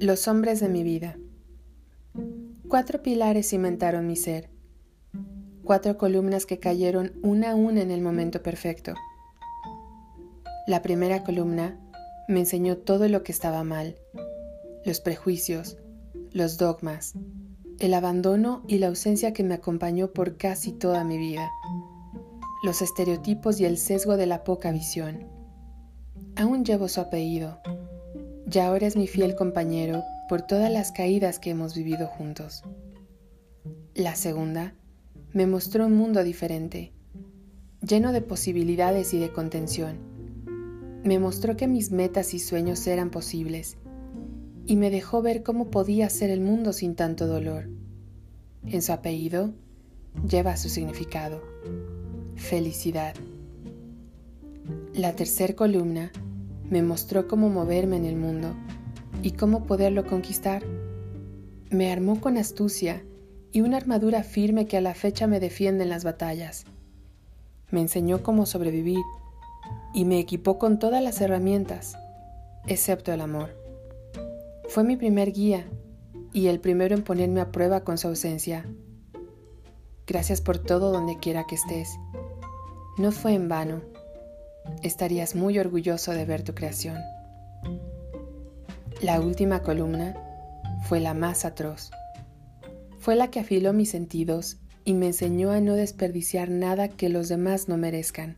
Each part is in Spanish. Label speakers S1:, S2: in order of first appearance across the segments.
S1: Los hombres de mi vida. Cuatro pilares cimentaron mi ser. Cuatro columnas que cayeron una a una en el momento perfecto. La primera columna me enseñó todo lo que estaba mal. Los prejuicios, los dogmas, el abandono y la ausencia que me acompañó por casi toda mi vida. Los estereotipos y el sesgo de la poca visión. Aún llevo su apellido ya ahora es mi fiel compañero por todas las caídas que hemos vivido juntos. La segunda me mostró un mundo diferente, lleno de posibilidades y de contención. Me mostró que mis metas y sueños eran posibles y me dejó ver cómo podía ser el mundo sin tanto dolor. En su apellido lleva su significado, felicidad. La tercera columna me mostró cómo moverme en el mundo y cómo poderlo conquistar. Me armó con astucia y una armadura firme que a la fecha me defiende en las batallas. Me enseñó cómo sobrevivir y me equipó con todas las herramientas, excepto el amor. Fue mi primer guía y el primero en ponerme a prueba con su ausencia. Gracias por todo donde quiera que estés. No fue en vano estarías muy orgulloso de ver tu creación. La última columna fue la más atroz. Fue la que afiló mis sentidos y me enseñó a no desperdiciar nada que los demás no merezcan.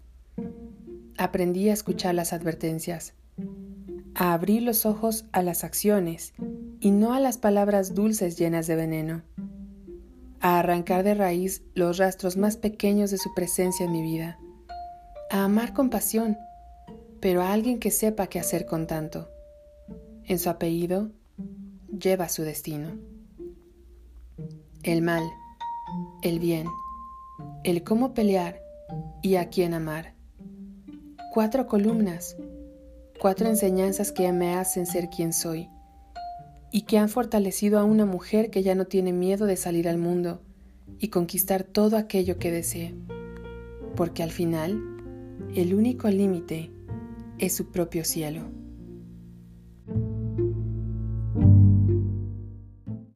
S1: Aprendí a escuchar las advertencias, a abrir los ojos a las acciones y no a las palabras dulces llenas de veneno, a arrancar de raíz los rastros más pequeños de su presencia en mi vida a amar con pasión, pero a alguien que sepa qué hacer con tanto. En su apellido lleva su destino. El mal, el bien, el cómo pelear y a quién amar. Cuatro columnas, cuatro enseñanzas que me hacen ser quien soy y que han fortalecido a una mujer que ya no tiene miedo de salir al mundo y conquistar todo aquello que desee, porque al final el único límite es su propio cielo.